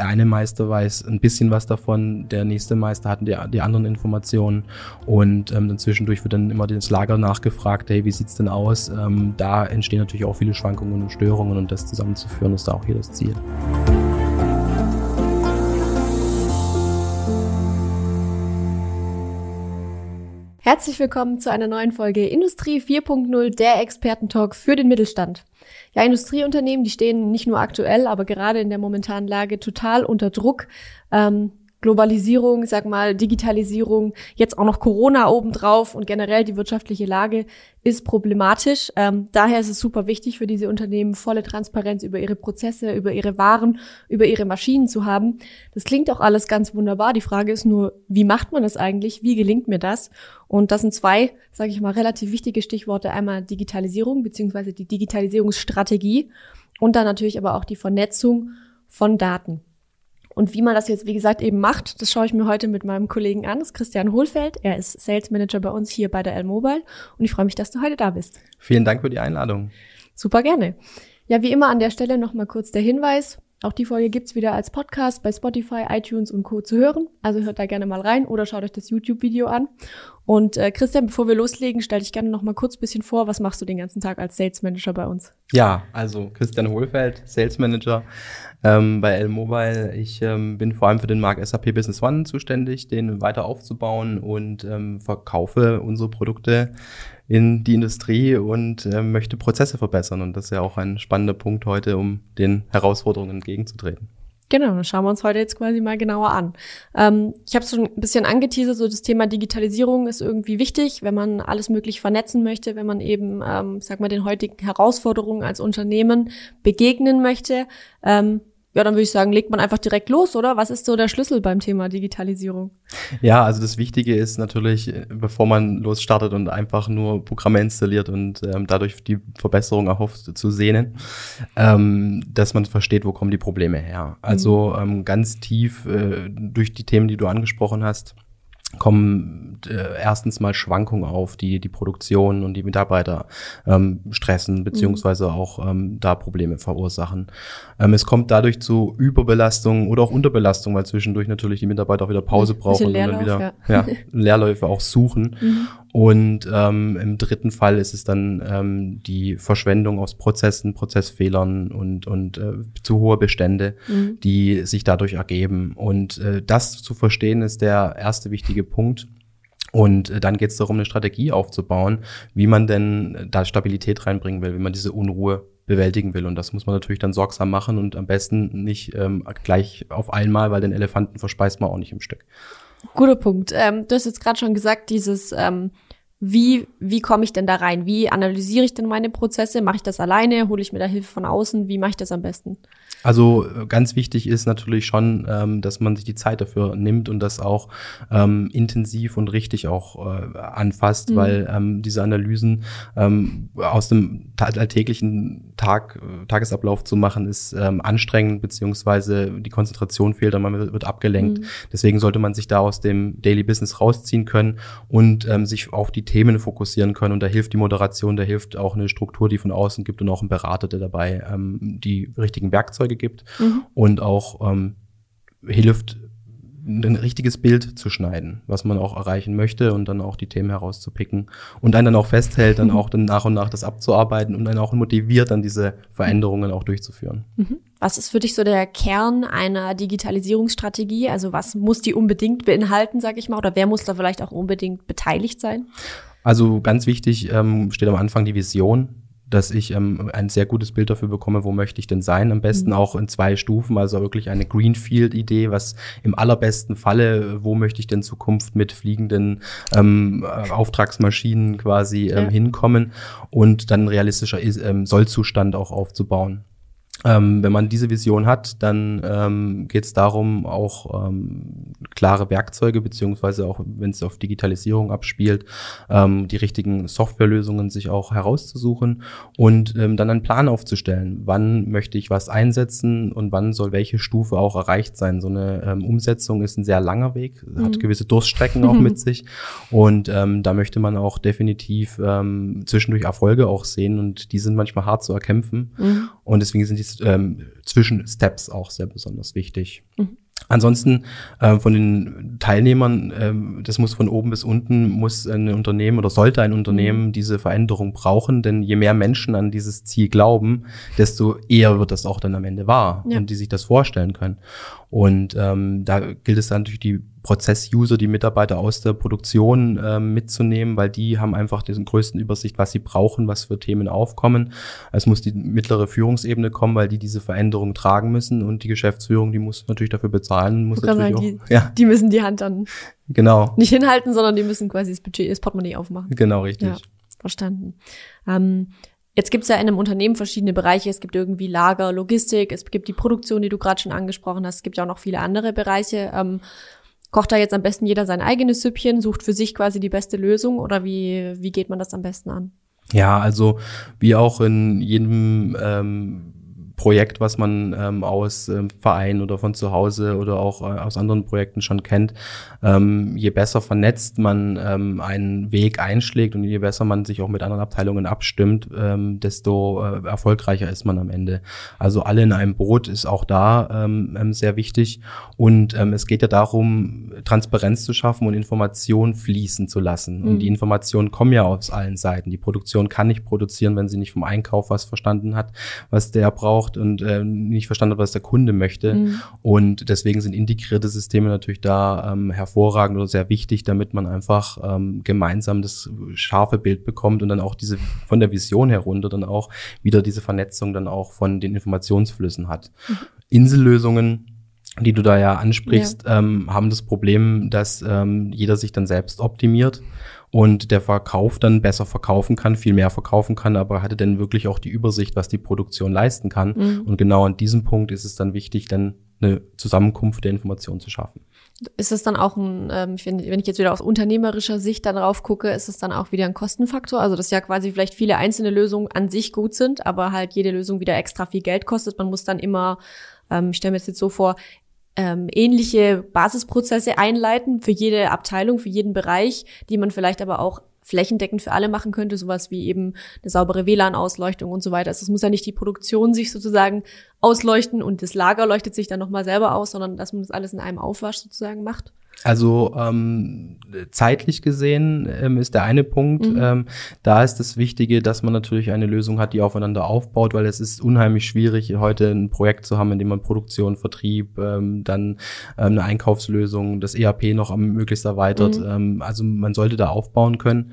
der eine Meister weiß ein bisschen was davon, der nächste Meister hat die, die anderen Informationen und ähm, dann zwischendurch wird dann immer das Lager nachgefragt, hey, wie sieht's denn aus? Ähm, da entstehen natürlich auch viele Schwankungen und Störungen und das zusammenzuführen ist da auch hier das Ziel. Herzlich willkommen zu einer neuen Folge Industrie 4.0, der Expertentalk für den Mittelstand. Ja, Industrieunternehmen, die stehen nicht nur aktuell, aber gerade in der momentanen Lage total unter Druck. Ähm, Globalisierung, sag mal, Digitalisierung, jetzt auch noch Corona obendrauf und generell die wirtschaftliche Lage ist problematisch. Ähm, daher ist es super wichtig für diese Unternehmen, volle Transparenz über ihre Prozesse, über ihre Waren, über ihre Maschinen zu haben. Das klingt auch alles ganz wunderbar. Die Frage ist nur, wie macht man das eigentlich? Wie gelingt mir das? Und das sind zwei, sage ich mal, relativ wichtige Stichworte. Einmal Digitalisierung beziehungsweise die Digitalisierungsstrategie und dann natürlich aber auch die Vernetzung von Daten. Und wie man das jetzt, wie gesagt, eben macht, das schaue ich mir heute mit meinem Kollegen an, das ist Christian Hohlfeld. Er ist Sales Manager bei uns hier bei der L-Mobile und ich freue mich, dass du heute da bist. Vielen Dank für die Einladung. Super gerne. Ja, wie immer an der Stelle nochmal kurz der Hinweis. Auch die Folge gibt's wieder als Podcast bei Spotify, iTunes und Co. zu hören. Also hört da gerne mal rein oder schaut euch das YouTube-Video an. Und äh, Christian, bevor wir loslegen, stell dich gerne noch mal kurz bisschen vor. Was machst du den ganzen Tag als Sales Manager bei uns? Ja, also Christian Hohlfeld, Sales Manager ähm, bei L-Mobile. Ich ähm, bin vor allem für den Markt SAP Business One zuständig, den weiter aufzubauen und ähm, verkaufe unsere Produkte in die Industrie und äh, möchte Prozesse verbessern. Und das ist ja auch ein spannender Punkt heute, um den Herausforderungen entgegenzutreten. Genau, dann schauen wir uns heute jetzt quasi mal genauer an. Ähm, ich habe schon ein bisschen angeteasert, so das Thema Digitalisierung ist irgendwie wichtig, wenn man alles möglich vernetzen möchte, wenn man eben, ähm, sag mal, den heutigen Herausforderungen als Unternehmen begegnen möchte. Ähm, ja, dann würde ich sagen, legt man einfach direkt los, oder? Was ist so der Schlüssel beim Thema Digitalisierung? Ja, also das Wichtige ist natürlich, bevor man losstartet und einfach nur Programme installiert und ähm, dadurch die Verbesserung erhofft zu sehnen, ähm, dass man versteht, wo kommen die Probleme her. Also mhm. ähm, ganz tief äh, durch die Themen, die du angesprochen hast, kommen äh, erstens mal Schwankungen auf, die die Produktion und die Mitarbeiter ähm, stressen, beziehungsweise mhm. auch ähm, da Probleme verursachen. Ähm, es kommt dadurch zu Überbelastung oder auch Unterbelastung, weil zwischendurch natürlich die Mitarbeiter auch wieder Pause brauchen und dann wieder ja. Ja, Leerläufe auch suchen. Mhm. Und ähm, im dritten Fall ist es dann ähm, die Verschwendung aus Prozessen, Prozessfehlern und, und äh, zu hohe Bestände, mhm. die sich dadurch ergeben. Und äh, das zu verstehen ist der erste wichtige Punkt. Und äh, dann geht es darum, eine Strategie aufzubauen, wie man denn da Stabilität reinbringen will, wie man diese Unruhe bewältigen will. Und das muss man natürlich dann sorgsam machen und am besten nicht ähm, gleich auf einmal, weil den Elefanten verspeist man auch nicht im Stück. Guter Punkt. Ähm, du hast jetzt gerade schon gesagt, dieses ähm, wie, wie komme ich denn da rein? Wie analysiere ich denn meine Prozesse? Mache ich das alleine? Hole ich mir da Hilfe von außen? Wie mache ich das am besten? Also äh, ganz wichtig ist natürlich schon, ähm, dass man sich die Zeit dafür nimmt und das auch ähm, intensiv und richtig auch äh, anfasst, mhm. weil ähm, diese Analysen ähm, aus dem alltäglichen Tag, äh, Tagesablauf zu machen, ist ähm, anstrengend, beziehungsweise die Konzentration fehlt und man wird, abgelenkt. Mhm. Deswegen sollte man sich da aus dem Daily Business rausziehen können und ähm, sich auf die Themen fokussieren können. Und da hilft die Moderation, da hilft auch eine Struktur, die von außen gibt und auch ein Berater, der dabei ähm, die richtigen Werkzeuge gibt mhm. und auch ähm, hilft, ein richtiges Bild zu schneiden, was man auch erreichen möchte und dann auch die Themen herauszupicken und einen dann auch festhält, dann mhm. auch dann nach und nach das abzuarbeiten und dann auch motiviert, dann diese Veränderungen auch durchzuführen. Mhm. Was ist für dich so der Kern einer Digitalisierungsstrategie? Also was muss die unbedingt beinhalten, sag ich mal, oder wer muss da vielleicht auch unbedingt beteiligt sein? Also ganz wichtig ähm, steht am Anfang die Vision dass ich ähm, ein sehr gutes Bild dafür bekomme, wo möchte ich denn sein. Am besten mhm. auch in zwei Stufen, also wirklich eine Greenfield-Idee, was im allerbesten Falle, wo möchte ich denn Zukunft mit fliegenden ähm, Auftragsmaschinen quasi ähm, ja. hinkommen und dann realistischer ähm, Sollzustand auch aufzubauen. Ähm, wenn man diese Vision hat, dann ähm, geht es darum, auch ähm, klare Werkzeuge, beziehungsweise auch wenn es auf Digitalisierung abspielt, ähm, die richtigen Softwarelösungen sich auch herauszusuchen und ähm, dann einen Plan aufzustellen. Wann möchte ich was einsetzen und wann soll welche Stufe auch erreicht sein? So eine ähm, Umsetzung ist ein sehr langer Weg, mhm. hat gewisse Durststrecken auch mit sich und ähm, da möchte man auch definitiv ähm, zwischendurch Erfolge auch sehen und die sind manchmal hart zu erkämpfen mhm. und deswegen sind die ähm, Zwischensteps auch sehr besonders wichtig. Mhm. Ansonsten äh, von den Teilnehmern, äh, das muss von oben bis unten, muss ein Unternehmen oder sollte ein Unternehmen mhm. diese Veränderung brauchen, denn je mehr Menschen an dieses Ziel glauben, desto eher wird das auch dann am Ende wahr ja. und die sich das vorstellen können. Und ähm, da gilt es dann natürlich die Prozess-User, die Mitarbeiter aus der Produktion ähm, mitzunehmen, weil die haben einfach den größten Übersicht, was sie brauchen, was für Themen aufkommen. Es muss die mittlere Führungsebene kommen, weil die diese Veränderung tragen müssen und die Geschäftsführung, die muss natürlich dafür bezahlen. Muss natürlich sagen, auch, die, ja. die müssen die Hand dann genau. nicht hinhalten, sondern die müssen quasi das Budget, das Portemonnaie aufmachen. Genau, richtig. Ja, verstanden. Ähm, Jetzt gibt es ja in einem Unternehmen verschiedene Bereiche. Es gibt irgendwie Lager, Logistik, es gibt die Produktion, die du gerade schon angesprochen hast. Es gibt ja auch noch viele andere Bereiche. Ähm, kocht da jetzt am besten jeder sein eigenes Süppchen, sucht für sich quasi die beste Lösung oder wie, wie geht man das am besten an? Ja, also wie auch in jedem ähm, Projekt, was man ähm, aus ähm, Verein oder von zu Hause oder auch äh, aus anderen Projekten schon kennt. Ähm, je besser vernetzt man ähm, einen Weg einschlägt und je besser man sich auch mit anderen Abteilungen abstimmt, ähm, desto äh, erfolgreicher ist man am Ende. Also alle in einem Boot ist auch da ähm, ähm sehr wichtig. Und ähm, es geht ja darum, Transparenz zu schaffen und Informationen fließen zu lassen. Mhm. Und die Informationen kommen ja aus allen Seiten. Die Produktion kann nicht produzieren, wenn sie nicht vom Einkauf was verstanden hat, was der braucht braucht und äh, nicht verstanden hat, was der Kunde möchte. Mhm. Und deswegen sind integrierte Systeme natürlich da ähm, hervorragend oder sehr wichtig, damit man einfach ähm, gemeinsam das scharfe Bild bekommt und dann auch diese von der Vision herunter dann auch wieder diese Vernetzung dann auch von den Informationsflüssen hat. Mhm. Insellösungen die du da ja ansprichst, ja. Ähm, haben das Problem, dass ähm, jeder sich dann selbst optimiert und der Verkauf dann besser verkaufen kann, viel mehr verkaufen kann, aber hatte dann wirklich auch die Übersicht, was die Produktion leisten kann. Mhm. Und genau an diesem Punkt ist es dann wichtig, dann eine Zusammenkunft der Informationen zu schaffen. Ist es dann auch ein, ähm, wenn ich jetzt wieder aus unternehmerischer Sicht dann drauf gucke, ist es dann auch wieder ein Kostenfaktor? Also, dass ja quasi vielleicht viele einzelne Lösungen an sich gut sind, aber halt jede Lösung wieder extra viel Geld kostet. Man muss dann immer, ähm, ich stelle mir jetzt so vor, ähm, ähnliche Basisprozesse einleiten für jede Abteilung, für jeden Bereich, die man vielleicht aber auch flächendeckend für alle machen könnte, sowas wie eben eine saubere WLAN-Ausleuchtung und so weiter. Also es muss ja nicht die Produktion sich sozusagen ausleuchten und das Lager leuchtet sich dann nochmal selber aus, sondern dass man das alles in einem Aufwasch sozusagen macht. Also ähm, zeitlich gesehen ähm, ist der eine Punkt. Mhm. Ähm, da ist das Wichtige, dass man natürlich eine Lösung hat, die aufeinander aufbaut, weil es ist unheimlich schwierig, heute ein Projekt zu haben, in dem man Produktion, Vertrieb, ähm, dann ähm, eine Einkaufslösung, das ERP noch am möglichst erweitert. Mhm. Ähm, also man sollte da aufbauen können.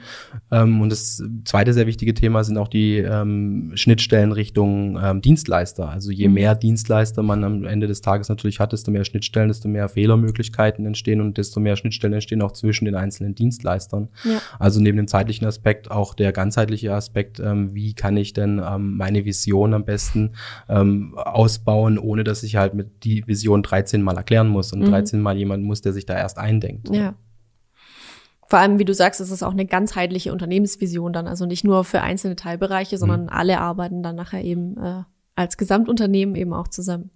Ähm, und das zweite sehr wichtige Thema sind auch die ähm, Schnittstellen Richtung ähm, Dienstleister. Also je mhm. mehr Dienstleister man am Ende des Tages natürlich hat, desto mehr Schnittstellen, desto mehr Fehlermöglichkeiten entstehen und desto mehr Schnittstellen entstehen auch zwischen den einzelnen Dienstleistern. Ja. Also neben dem zeitlichen Aspekt auch der ganzheitliche Aspekt, ähm, wie kann ich denn ähm, meine Vision am besten ähm, ausbauen, ohne dass ich halt mit die Vision 13 Mal erklären muss und mhm. 13 Mal jemand muss, der sich da erst eindenkt. Ja. Vor allem, wie du sagst, ist es auch eine ganzheitliche Unternehmensvision dann, also nicht nur für einzelne Teilbereiche, sondern mhm. alle arbeiten dann nachher eben äh, als Gesamtunternehmen eben auch zusammen.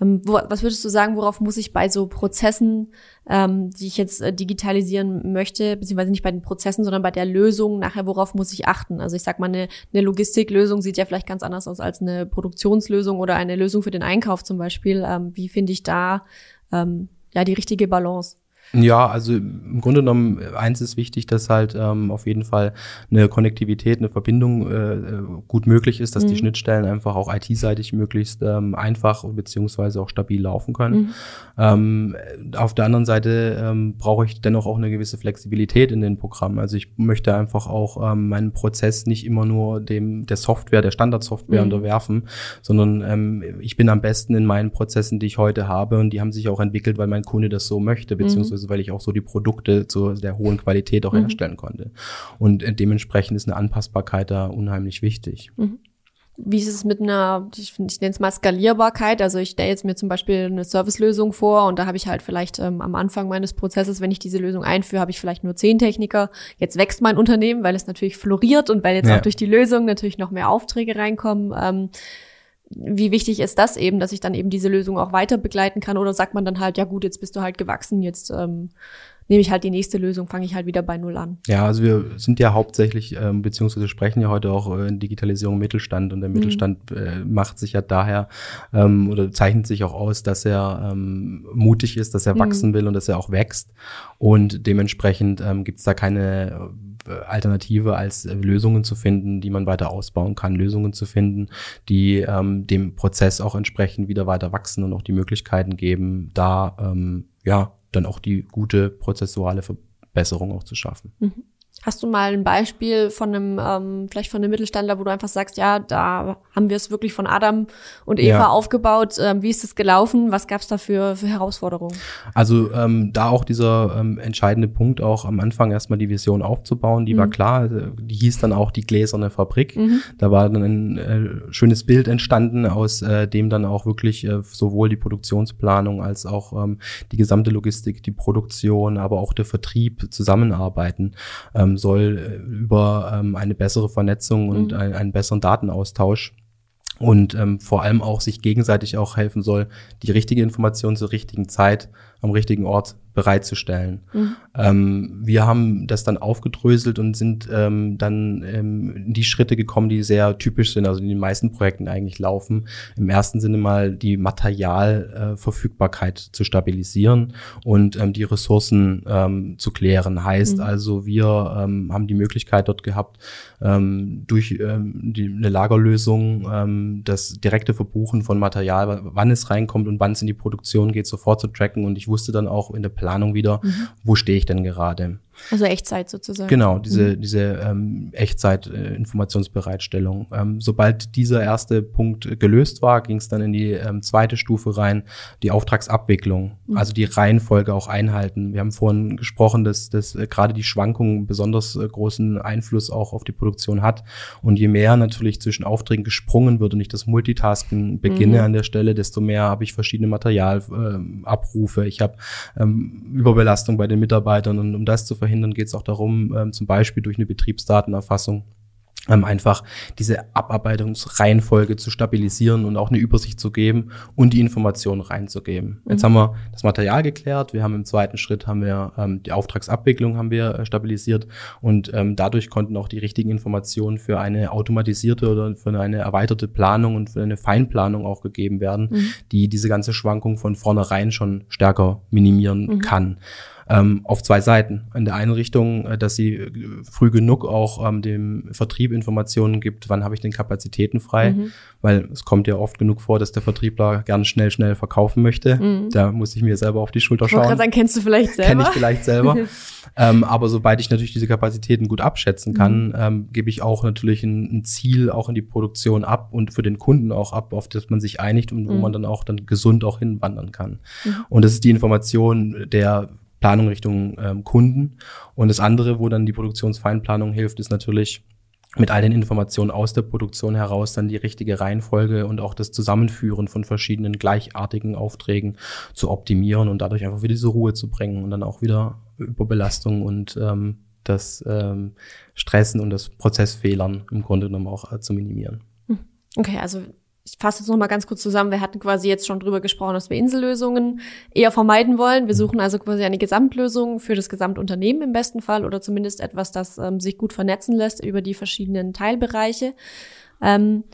Ähm, was würdest du sagen, worauf muss ich bei so Prozessen, ähm, die ich jetzt äh, digitalisieren möchte, beziehungsweise nicht bei den Prozessen, sondern bei der Lösung nachher, worauf muss ich achten? Also ich sag mal, eine, eine Logistiklösung sieht ja vielleicht ganz anders aus als eine Produktionslösung oder eine Lösung für den Einkauf zum Beispiel. Ähm, wie finde ich da ähm, ja die richtige Balance? Ja, also im Grunde genommen, eins ist wichtig, dass halt ähm, auf jeden Fall eine Konnektivität, eine Verbindung äh, äh gut möglich ist, dass mhm. die Schnittstellen einfach auch IT-seitig möglichst ähm, einfach beziehungsweise auch stabil laufen können. Mhm. Ähm, auf der anderen Seite ähm, brauche ich dennoch auch eine gewisse Flexibilität in den Programmen. Also ich möchte einfach auch ähm, meinen Prozess nicht immer nur dem der Software, der Standardsoftware mhm. unterwerfen, sondern ähm, ich bin am besten in meinen Prozessen, die ich heute habe und die haben sich auch entwickelt, weil mein Kunde das so möchte, beziehungsweise beziehungsweise weil ich auch so die Produkte zu der hohen Qualität auch mhm. herstellen konnte. Und dementsprechend ist eine Anpassbarkeit da unheimlich wichtig. Mhm. Wie ist es mit einer, ich, ich nenne es mal Skalierbarkeit? Also ich stelle jetzt mir zum Beispiel eine Servicelösung vor und da habe ich halt vielleicht ähm, am Anfang meines Prozesses, wenn ich diese Lösung einführe, habe ich vielleicht nur zehn Techniker. Jetzt wächst mein Unternehmen, weil es natürlich floriert und weil jetzt ja. auch durch die Lösung natürlich noch mehr Aufträge reinkommen. Ähm, wie wichtig ist das eben, dass ich dann eben diese Lösung auch weiter begleiten kann? Oder sagt man dann halt, ja gut, jetzt bist du halt gewachsen, jetzt ähm, nehme ich halt die nächste Lösung, fange ich halt wieder bei Null an. Ja, also wir sind ja hauptsächlich, ähm, beziehungsweise sprechen ja heute auch äh, in Digitalisierung Mittelstand und der mhm. Mittelstand äh, macht sich ja daher ähm, oder zeichnet sich auch aus, dass er ähm, mutig ist, dass er mhm. wachsen will und dass er auch wächst und dementsprechend ähm, gibt es da keine Alternative als äh, Lösungen zu finden, die man weiter ausbauen kann, Lösungen zu finden, die ähm, dem Prozess auch entsprechend wieder weiter wachsen und auch die Möglichkeiten geben, da ähm, ja dann auch die gute prozessuale Verbesserung auch zu schaffen. Mhm. Hast du mal ein Beispiel von einem, ähm, vielleicht von einem Mittelständler, wo du einfach sagst, ja, da haben wir es wirklich von Adam und Eva ja. aufgebaut. Ähm, wie ist es gelaufen? Was gab es da für, für Herausforderungen? Also ähm, da auch dieser ähm, entscheidende Punkt, auch am Anfang erstmal die Vision aufzubauen, die mhm. war klar. Also, die hieß dann auch die gläserne Fabrik. Mhm. Da war dann ein äh, schönes Bild entstanden, aus äh, dem dann auch wirklich äh, sowohl die Produktionsplanung als auch ähm, die gesamte Logistik, die Produktion, aber auch der Vertrieb zusammenarbeiten. Ähm, ähm, soll äh, über ähm, eine bessere Vernetzung und mhm. ein, einen besseren Datenaustausch und ähm, vor allem auch sich gegenseitig auch helfen soll, die richtige Information zur richtigen Zeit am richtigen Ort bereitzustellen. Mhm. Ähm, wir haben das dann aufgedröselt und sind ähm, dann ähm, in die Schritte gekommen, die sehr typisch sind, also in den meisten Projekten eigentlich laufen. Im ersten Sinne mal die Materialverfügbarkeit äh, zu stabilisieren und ähm, die Ressourcen ähm, zu klären. Heißt mhm. also, wir ähm, haben die Möglichkeit dort gehabt, ähm, durch ähm, die, eine Lagerlösung ähm, das direkte Verbuchen von Material, wann es reinkommt und wann es in die Produktion geht, sofort zu tracken. Und ich wusste dann auch in der Planung wieder, mhm. wo stehe ich denn gerade. Also Echtzeit sozusagen. Genau, diese, mhm. diese ähm, Echtzeit-Informationsbereitstellung. Äh, ähm, sobald dieser erste Punkt gelöst war, ging es dann in die ähm, zweite Stufe rein, die Auftragsabwicklung, mhm. also die Reihenfolge auch einhalten. Wir haben vorhin gesprochen, dass, dass äh, gerade die Schwankungen besonders äh, großen Einfluss auch auf die Produktion hat. Und je mehr natürlich zwischen Aufträgen gesprungen wird und ich das Multitasking beginne mhm. an der Stelle, desto mehr habe ich verschiedene Materialabrufe. Äh, ich habe ähm, Überbelastung bei den Mitarbeitern und um das zu verhindern, verhindern, geht es auch darum, ähm, zum Beispiel durch eine Betriebsdatenerfassung ähm, einfach diese Abarbeitungsreihenfolge zu stabilisieren und auch eine Übersicht zu geben und die Informationen reinzugeben. Mhm. Jetzt haben wir das Material geklärt, wir haben im zweiten Schritt haben wir ähm, die Auftragsabwicklung haben wir äh, stabilisiert und ähm, dadurch konnten auch die richtigen Informationen für eine automatisierte oder für eine erweiterte Planung und für eine Feinplanung auch gegeben werden, mhm. die diese ganze Schwankung von vornherein schon stärker minimieren mhm. kann ähm, auf zwei Seiten. In der einen Richtung, äh, dass sie äh, früh genug auch ähm, dem Vertrieb Informationen gibt, wann habe ich denn Kapazitäten frei, mhm. weil es kommt ja oft genug vor, dass der Vertriebler gerne schnell, schnell verkaufen möchte. Mhm. Da muss ich mir selber auf die Schulter schauen. Dann kennst du vielleicht selber. Kenn ich vielleicht selber. ähm, aber sobald ich natürlich diese Kapazitäten gut abschätzen kann, mhm. ähm, gebe ich auch natürlich ein, ein, Ziel auch in die Produktion ab und für den Kunden auch ab, auf das man sich einigt und wo mhm. man dann auch dann gesund auch hinwandern kann. Mhm. Und das ist die Information der Planung Richtung ähm, Kunden. Und das andere, wo dann die Produktionsfeinplanung hilft, ist natürlich mit all den Informationen aus der Produktion heraus dann die richtige Reihenfolge und auch das Zusammenführen von verschiedenen gleichartigen Aufträgen zu optimieren und dadurch einfach wieder diese Ruhe zu bringen und dann auch wieder Überbelastung und ähm, das ähm, Stressen und das Prozessfehlern im Grunde genommen auch äh, zu minimieren. Hm. Okay, also ich fasse jetzt noch mal ganz kurz zusammen. Wir hatten quasi jetzt schon drüber gesprochen, dass wir Insellösungen eher vermeiden wollen. Wir suchen also quasi eine Gesamtlösung für das Gesamtunternehmen im besten Fall oder zumindest etwas, das ähm, sich gut vernetzen lässt über die verschiedenen Teilbereiche. Ähm,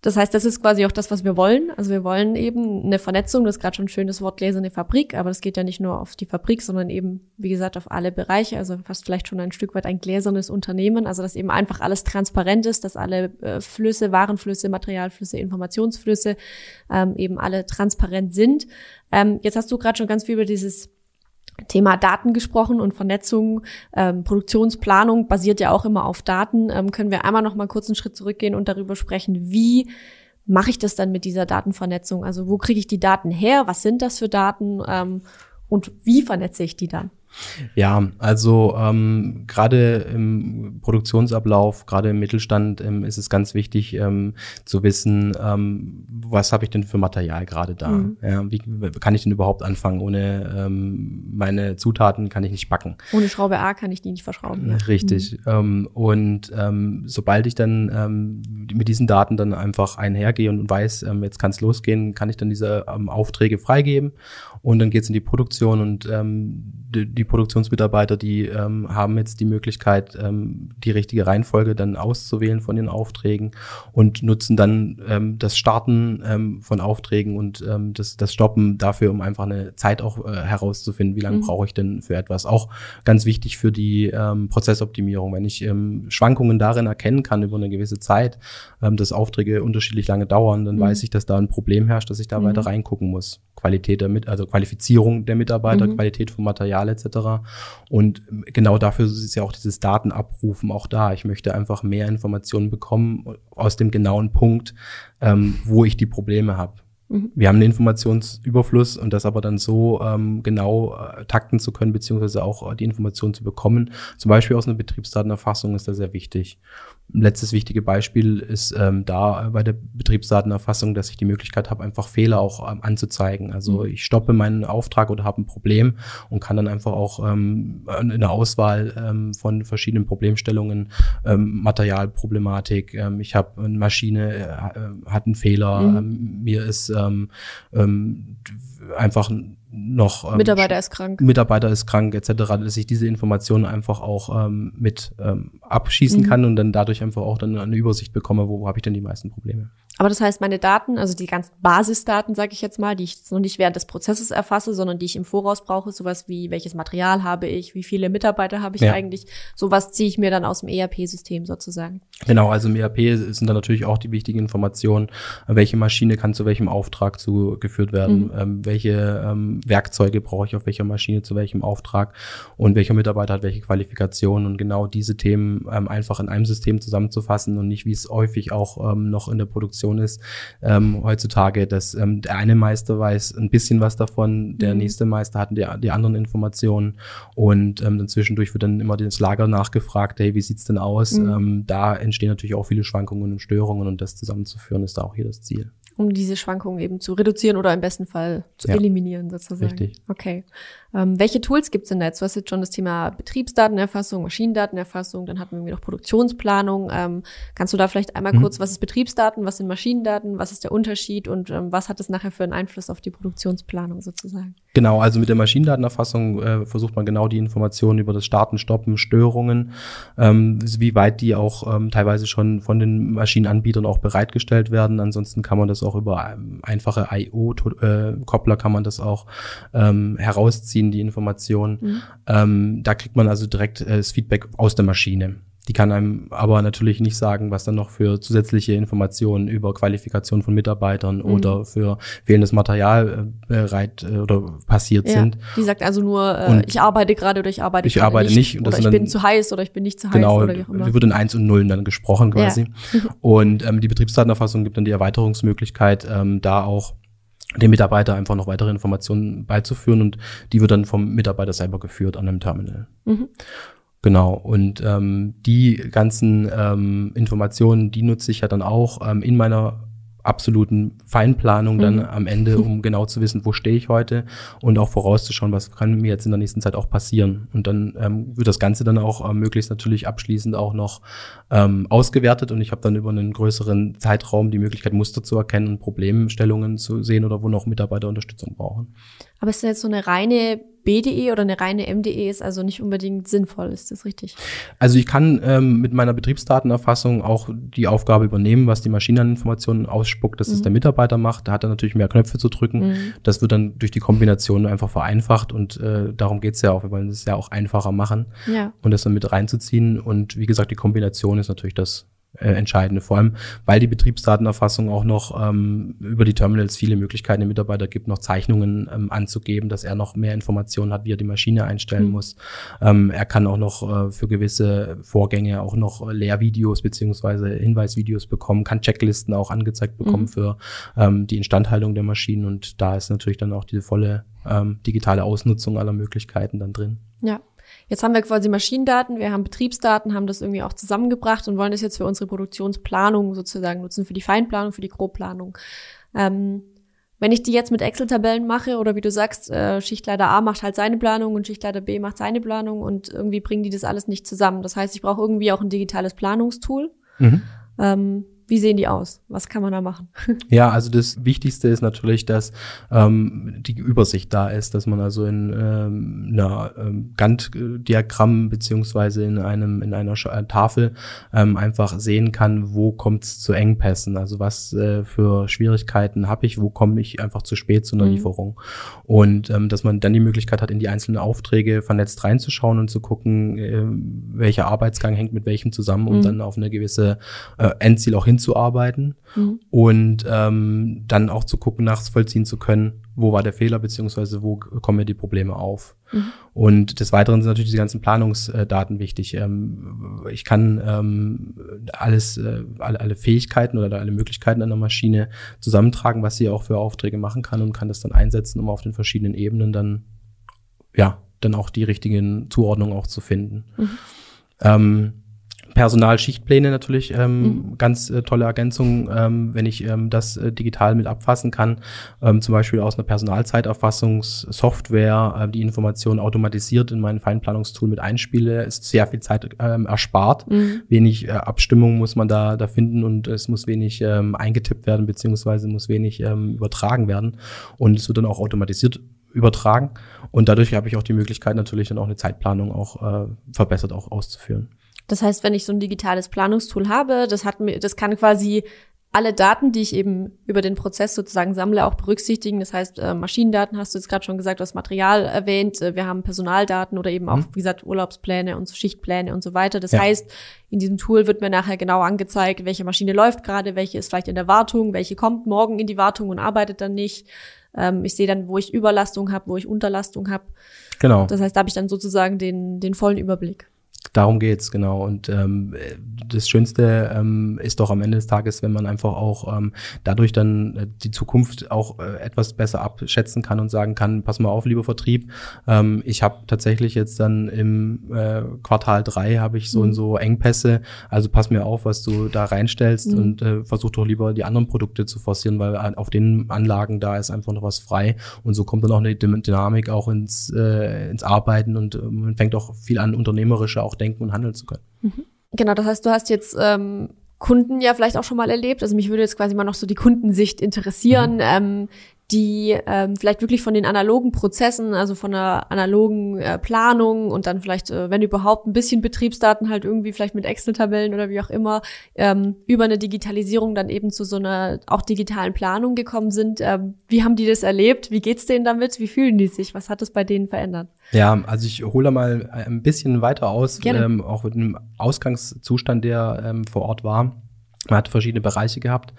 das heißt, das ist quasi auch das, was wir wollen. Also wir wollen eben eine Vernetzung, das ist gerade schon ein schönes Wort gläserne Fabrik, aber das geht ja nicht nur auf die Fabrik, sondern eben, wie gesagt, auf alle Bereiche, also fast vielleicht schon ein Stück weit ein gläsernes Unternehmen, also dass eben einfach alles transparent ist, dass alle äh, Flüsse, Warenflüsse, Materialflüsse, Informationsflüsse ähm, eben alle transparent sind. Ähm, jetzt hast du gerade schon ganz viel über dieses Thema Daten gesprochen und Vernetzung, ähm, Produktionsplanung basiert ja auch immer auf Daten. Ähm, können wir einmal noch mal kurz einen Schritt zurückgehen und darüber sprechen, wie mache ich das dann mit dieser Datenvernetzung? Also wo kriege ich die Daten her? Was sind das für Daten? Ähm, und wie vernetze ich die dann? Ja, also ähm, gerade im Produktionsablauf, gerade im Mittelstand ähm, ist es ganz wichtig ähm, zu wissen, ähm, was habe ich denn für Material gerade da? Mhm. Ja, wie kann ich denn überhaupt anfangen? Ohne ähm, meine Zutaten kann ich nicht backen. Ohne Schraube A kann ich die nicht verschrauben. Ja. Richtig. Mhm. Ähm, und ähm, sobald ich dann ähm, mit diesen Daten dann einfach einhergehe und weiß, ähm, jetzt kann es losgehen, kann ich dann diese ähm, Aufträge freigeben und dann geht's in die Produktion und ähm, die, die Produktionsmitarbeiter, die ähm, haben jetzt die Möglichkeit, ähm, die richtige Reihenfolge dann auszuwählen von den Aufträgen und nutzen dann ähm, das Starten ähm, von Aufträgen und ähm, das, das Stoppen dafür, um einfach eine Zeit auch äh, herauszufinden, wie lange mhm. brauche ich denn für etwas. Auch ganz wichtig für die ähm, Prozessoptimierung. Wenn ich ähm, Schwankungen darin erkennen kann über eine gewisse Zeit, ähm, dass Aufträge unterschiedlich lange dauern, dann mhm. weiß ich, dass da ein Problem herrscht, dass ich da mhm. weiter reingucken muss. Qualität der mit, also Qualifizierung der Mitarbeiter, mhm. Qualität von Material etc. Und genau dafür ist ja auch dieses Datenabrufen auch da. Ich möchte einfach mehr Informationen bekommen aus dem genauen Punkt, ähm, wo ich die Probleme habe. Mhm. Wir haben einen Informationsüberfluss und das aber dann so ähm, genau äh, takten zu können, beziehungsweise auch äh, die Informationen zu bekommen. Zum Beispiel aus einer Betriebsdatenerfassung ist das sehr wichtig letztes wichtige Beispiel ist ähm, da bei der Betriebsdatenerfassung, dass ich die Möglichkeit habe, einfach Fehler auch ähm, anzuzeigen. Also mhm. ich stoppe meinen Auftrag oder habe ein Problem und kann dann einfach auch ähm, in der Auswahl ähm, von verschiedenen Problemstellungen, ähm, Materialproblematik, ähm, ich habe eine Maschine, äh, hat einen Fehler, mhm. ähm, mir ist ähm, ähm, einfach noch ähm, Mitarbeiter ist krank, Mitarbeiter ist krank etc., dass ich diese Informationen einfach auch ähm, mit ähm, abschießen mhm. kann und dann dadurch einfach auch dann eine Übersicht bekomme, wo, wo habe ich denn die meisten Probleme. Aber das heißt, meine Daten, also die ganzen Basisdaten, sage ich jetzt mal, die ich jetzt noch nicht während des Prozesses erfasse, sondern die ich im Voraus brauche, sowas wie welches Material habe ich, wie viele Mitarbeiter habe ich ja. eigentlich, sowas ziehe ich mir dann aus dem ERP-System sozusagen. Genau, also im ERP sind dann natürlich auch die wichtigen Informationen, welche Maschine kann zu welchem Auftrag zugeführt werden, mhm. ähm, welche ähm, Werkzeuge brauche ich auf welcher Maschine zu welchem Auftrag und welcher Mitarbeiter hat welche Qualifikation und genau diese Themen ähm, einfach in einem System zusammenzufassen und nicht, wie es häufig auch ähm, noch in der Produktion Situation ist ähm, heutzutage, dass ähm, der eine Meister weiß ein bisschen was davon, der mhm. nächste Meister hat die, die anderen Informationen und ähm, dann zwischendurch wird dann immer das Lager nachgefragt, hey, wie sieht's denn aus? Mhm. Ähm, da entstehen natürlich auch viele Schwankungen und Störungen und das zusammenzuführen ist da auch hier das Ziel um diese Schwankungen eben zu reduzieren oder im besten Fall zu ja. eliminieren sozusagen. Richtig. Okay. Ähm, welche Tools gibt es denn da jetzt? Du hast jetzt schon das Thema Betriebsdatenerfassung, Maschinendatenerfassung, dann hatten wir noch Produktionsplanung. Ähm, kannst du da vielleicht einmal mhm. kurz, was ist Betriebsdaten, was sind Maschinendaten, was ist der Unterschied und ähm, was hat es nachher für einen Einfluss auf die Produktionsplanung sozusagen? Genau, also mit der Maschinendatenerfassung äh, versucht man genau die Informationen über das Starten, Stoppen, Störungen, ähm, wie weit die auch ähm, teilweise schon von den Maschinenanbietern auch bereitgestellt werden. Ansonsten kann man das auch über ähm, einfache IO-Koppler kann man das auch herausziehen ziehen die Informationen. Mhm. Ähm, da kriegt man also direkt äh, das Feedback aus der Maschine. Die kann einem aber natürlich nicht sagen, was dann noch für zusätzliche Informationen über Qualifikation von Mitarbeitern mhm. oder für fehlendes Material äh, bereit äh, oder passiert ja, sind. Die sagt also nur, äh, ich arbeite gerade oder ich arbeite ich arbeite nicht, nicht oder ich bin zu heiß oder ich bin nicht zu genau, heiß oder wie auch immer. Genau, wird in Eins und Nullen dann gesprochen quasi. Ja. und ähm, die Betriebsdatenerfassung gibt dann die Erweiterungsmöglichkeit, ähm, da auch dem Mitarbeiter einfach noch weitere Informationen beizuführen und die wird dann vom Mitarbeiter selber geführt an einem Terminal. Mhm. Genau, und ähm, die ganzen ähm, Informationen, die nutze ich ja dann auch ähm, in meiner absoluten Feinplanung dann mhm. am Ende, um genau zu wissen, wo stehe ich heute und auch vorauszuschauen, was kann mir jetzt in der nächsten Zeit auch passieren. Und dann ähm, wird das Ganze dann auch äh, möglichst natürlich abschließend auch noch ähm, ausgewertet und ich habe dann über einen größeren Zeitraum die Möglichkeit, Muster zu erkennen und Problemstellungen zu sehen oder wo noch Mitarbeiter Unterstützung brauchen. Aber ist das jetzt so eine reine BDE oder eine reine MDE ist also nicht unbedingt sinnvoll, ist das richtig? Also ich kann ähm, mit meiner Betriebsdatenerfassung auch die Aufgabe übernehmen, was die Maschineninformationen ausspuckt, dass mhm. es der Mitarbeiter macht. Da hat er natürlich mehr Knöpfe zu drücken. Mhm. Das wird dann durch die Kombination einfach vereinfacht und äh, darum geht's ja auch. Wir wollen es ja auch einfacher machen ja. und das dann mit reinzuziehen. Und wie gesagt, die Kombination ist natürlich das äh, entscheidende. Vor allem, weil die Betriebsdatenerfassung auch noch ähm, über die Terminals viele Möglichkeiten dem Mitarbeiter gibt, noch Zeichnungen ähm, anzugeben, dass er noch mehr Informationen hat, wie er die Maschine einstellen mhm. muss. Ähm, er kann auch noch äh, für gewisse Vorgänge auch noch Lehrvideos beziehungsweise Hinweisvideos bekommen, kann Checklisten auch angezeigt bekommen mhm. für ähm, die Instandhaltung der Maschinen und da ist natürlich dann auch diese volle ähm, digitale Ausnutzung aller Möglichkeiten dann drin. Ja. Jetzt haben wir quasi Maschinendaten, wir haben Betriebsdaten, haben das irgendwie auch zusammengebracht und wollen das jetzt für unsere Produktionsplanung sozusagen nutzen, für die Feinplanung, für die Grobplanung. Ähm, wenn ich die jetzt mit Excel-Tabellen mache oder wie du sagst, äh, Schichtleiter A macht halt seine Planung und Schichtleiter B macht seine Planung und irgendwie bringen die das alles nicht zusammen. Das heißt, ich brauche irgendwie auch ein digitales Planungstool. Mhm. Ähm, wie sehen die aus? Was kann man da machen? Ja, also das Wichtigste ist natürlich, dass ähm, die Übersicht da ist, dass man also in ähm, einer ähm, Gantt-Diagramm beziehungsweise in einem in einer äh, Tafel ähm, einfach sehen kann, wo kommt es zu Engpässen, also was äh, für Schwierigkeiten habe ich, wo komme ich einfach zu spät zu einer mhm. Lieferung und ähm, dass man dann die Möglichkeit hat, in die einzelnen Aufträge vernetzt reinzuschauen und zu gucken, äh, welcher Arbeitsgang hängt mit welchem zusammen, um mhm. dann auf eine gewisse äh, Endziel auch hinzuarbeiten mhm. und ähm, dann auch zu gucken, nachvollziehen zu können, wo war der Fehler, beziehungsweise wo kommen mir die Probleme auf. Mhm. Und des Weiteren sind natürlich die ganzen Planungsdaten wichtig. Ähm, ich kann ähm, alles, äh, alle, alle Fähigkeiten oder alle Möglichkeiten einer Maschine zusammentragen, was sie auch für Aufträge machen kann und kann das dann einsetzen, um auf den verschiedenen Ebenen dann, ja, dann auch die richtigen Zuordnungen auch zu finden. Mhm. Ähm, Personalschichtpläne natürlich ähm, mhm. ganz äh, tolle Ergänzung, ähm, wenn ich ähm, das äh, digital mit abfassen kann, ähm, zum Beispiel aus einer Personalzeiterfassungssoftware äh, die Informationen automatisiert in mein Feinplanungstool mit einspiele, ist sehr viel Zeit ähm, erspart. Mhm. Wenig äh, Abstimmung muss man da, da finden und es muss wenig ähm, eingetippt werden, beziehungsweise muss wenig ähm, übertragen werden. Und es wird dann auch automatisiert übertragen. Und dadurch habe ich auch die Möglichkeit, natürlich dann auch eine Zeitplanung auch äh, verbessert auch auszuführen. Das heißt, wenn ich so ein digitales Planungstool habe, das hat mir, das kann quasi alle Daten, die ich eben über den Prozess sozusagen sammle, auch berücksichtigen. Das heißt, äh, Maschinendaten hast du jetzt gerade schon gesagt, du hast Material erwähnt, äh, wir haben Personaldaten oder eben auch, mhm. wie gesagt, Urlaubspläne und Schichtpläne und so weiter. Das ja. heißt, in diesem Tool wird mir nachher genau angezeigt, welche Maschine läuft gerade, welche ist vielleicht in der Wartung, welche kommt morgen in die Wartung und arbeitet dann nicht. Ähm, ich sehe dann, wo ich Überlastung habe, wo ich Unterlastung habe. Genau. Das heißt, da habe ich dann sozusagen den, den vollen Überblick. Darum geht's genau. Und ähm, das Schönste ähm, ist doch am Ende des Tages, wenn man einfach auch ähm, dadurch dann äh, die Zukunft auch äh, etwas besser abschätzen kann und sagen kann: Pass mal auf, lieber Vertrieb, ähm, ich habe tatsächlich jetzt dann im äh, Quartal drei habe ich so mhm. und so Engpässe. Also pass mir auf, was du da reinstellst mhm. und äh, versuch doch lieber die anderen Produkte zu forcieren, weil auf den Anlagen da ist einfach noch was frei. Und so kommt dann auch eine Dynamik auch ins äh, ins Arbeiten und äh, man fängt auch viel an unternehmerische auch denken und handeln zu können. Mhm. Genau, das heißt, du hast jetzt ähm, Kunden ja vielleicht auch schon mal erlebt. Also mich würde jetzt quasi mal noch so die Kundensicht interessieren. Mhm. Ähm, die ähm, vielleicht wirklich von den analogen Prozessen, also von der analogen äh, Planung und dann vielleicht, äh, wenn überhaupt, ein bisschen Betriebsdaten halt irgendwie vielleicht mit Excel-Tabellen oder wie auch immer, ähm, über eine Digitalisierung dann eben zu so einer auch digitalen Planung gekommen sind. Ähm, wie haben die das erlebt? Wie geht's denen damit? Wie fühlen die sich? Was hat es bei denen verändert? Ja, also ich hole mal ein bisschen weiter aus, ähm, auch mit dem Ausgangszustand, der ähm, vor Ort war. Man hat verschiedene Bereiche gehabt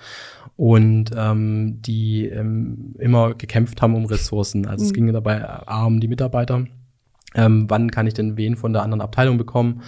und ähm, die ähm, immer gekämpft haben um Ressourcen. Also mhm. es ging dabei A um die Mitarbeiter. Ähm, wann kann ich denn wen von der anderen Abteilung bekommen?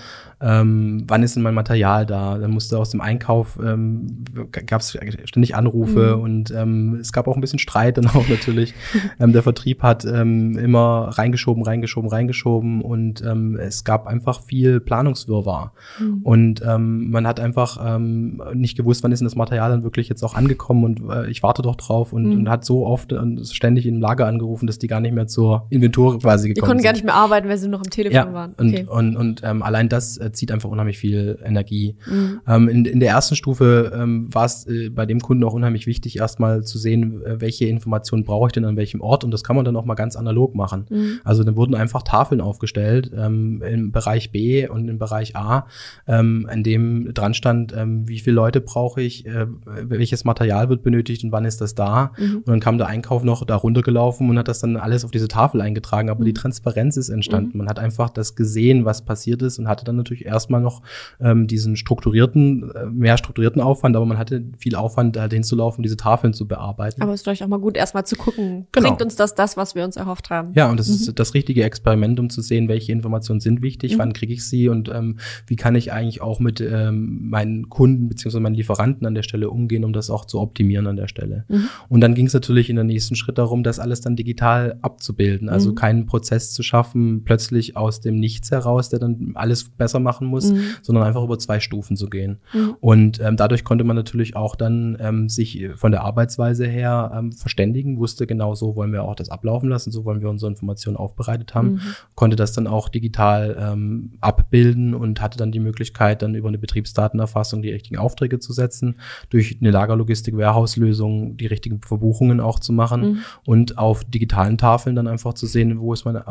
ähm, wann ist denn mein Material da? Dann musste aus dem Einkauf, ähm, gab es ständig Anrufe mhm. und ähm, es gab auch ein bisschen Streit dann auch natürlich. ähm, der Vertrieb hat ähm, immer reingeschoben, reingeschoben, reingeschoben und ähm, es gab einfach viel Planungswirrwarr. Mhm. Und ähm, man hat einfach ähm, nicht gewusst, wann ist denn das Material dann wirklich jetzt auch angekommen und äh, ich warte doch drauf und, mhm. und hat so oft und ständig im Lager angerufen, dass die gar nicht mehr zur Inventur quasi gekommen sind. Die konnten sind. gar nicht mehr arbeiten, weil sie noch am Telefon ja, waren. Okay. Und, und, und ähm, allein das äh, zieht einfach unheimlich viel Energie. Mhm. Ähm, in, in der ersten Stufe ähm, war es äh, bei dem Kunden auch unheimlich wichtig, erstmal zu sehen, äh, welche Informationen brauche ich denn an welchem Ort und das kann man dann auch mal ganz analog machen. Mhm. Also dann wurden einfach Tafeln aufgestellt ähm, im Bereich B und im Bereich A, ähm, in dem dran stand, ähm, wie viele Leute brauche ich, äh, welches Material wird benötigt und wann ist das da. Mhm. Und dann kam der Einkauf noch da runtergelaufen und hat das dann alles auf diese Tafel eingetragen, aber die mhm. Transparenz ist entstanden. Mhm. Man hat einfach das gesehen, was passiert ist und hatte dann natürlich erstmal noch ähm, diesen strukturierten, äh, mehr strukturierten Aufwand, aber man hatte viel Aufwand, halt hinzulaufen, diese Tafeln zu bearbeiten. Aber es ist vielleicht auch mal gut, erstmal zu gucken, genau. bringt uns das das, was wir uns erhofft haben? Ja, und das mhm. ist das richtige Experiment, um zu sehen, welche Informationen sind wichtig, mhm. wann kriege ich sie und ähm, wie kann ich eigentlich auch mit ähm, meinen Kunden beziehungsweise meinen Lieferanten an der Stelle umgehen, um das auch zu optimieren an der Stelle. Mhm. Und dann ging es natürlich in der nächsten Schritt darum, das alles dann digital abzubilden, also mhm. keinen Prozess zu schaffen, ähm, plötzlich aus dem Nichts heraus, der dann alles besser machen muss, mhm. sondern einfach über zwei Stufen zu gehen. Mhm. Und ähm, dadurch konnte man natürlich auch dann ähm, sich von der Arbeitsweise her ähm, verständigen, wusste genau so wollen wir auch das ablaufen lassen, so wollen wir unsere Informationen aufbereitet haben, mhm. konnte das dann auch digital ähm, abbilden und hatte dann die Möglichkeit, dann über eine Betriebsdatenerfassung die richtigen Aufträge zu setzen, durch eine Lagerlogistik-Warehouse-Lösung die richtigen Verbuchungen auch zu machen mhm. und auf digitalen Tafeln dann einfach zu sehen, wo ist mein äh,